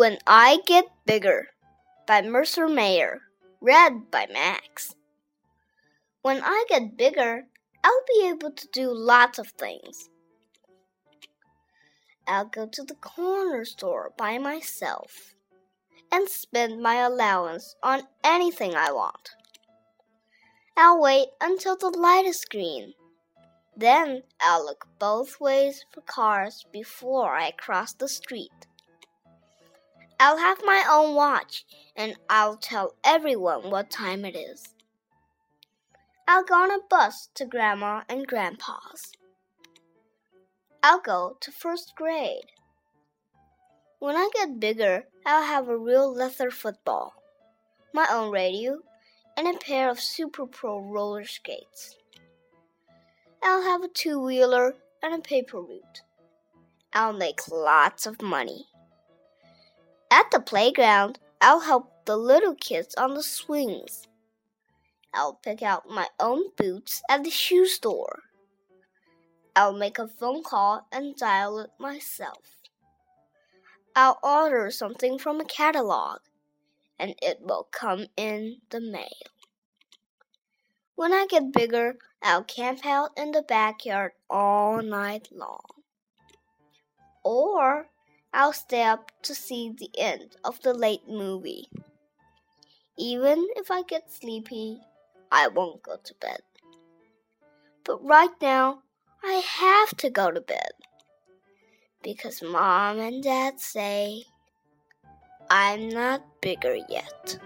When I Get Bigger by Mercer Mayer. Read by Max. When I get bigger, I'll be able to do lots of things. I'll go to the corner store by myself and spend my allowance on anything I want. I'll wait until the light is green. Then I'll look both ways for cars before I cross the street. I'll have my own watch and I'll tell everyone what time it is. I'll go on a bus to Grandma and Grandpa's. I'll go to first grade. When I get bigger, I'll have a real leather football, my own radio, and a pair of Super Pro roller skates. I'll have a two wheeler and a paper route. I'll make lots of money. At the playground, I'll help the little kids on the swings. I'll pick out my own boots at the shoe store. I'll make a phone call and dial it myself. I'll order something from a catalog, and it will come in the mail. When I get bigger, I'll camp out in the backyard all night long. Or I'll stay up to see the end of the late movie. Even if I get sleepy, I won't go to bed. But right now, I have to go to bed. Because mom and dad say I'm not bigger yet.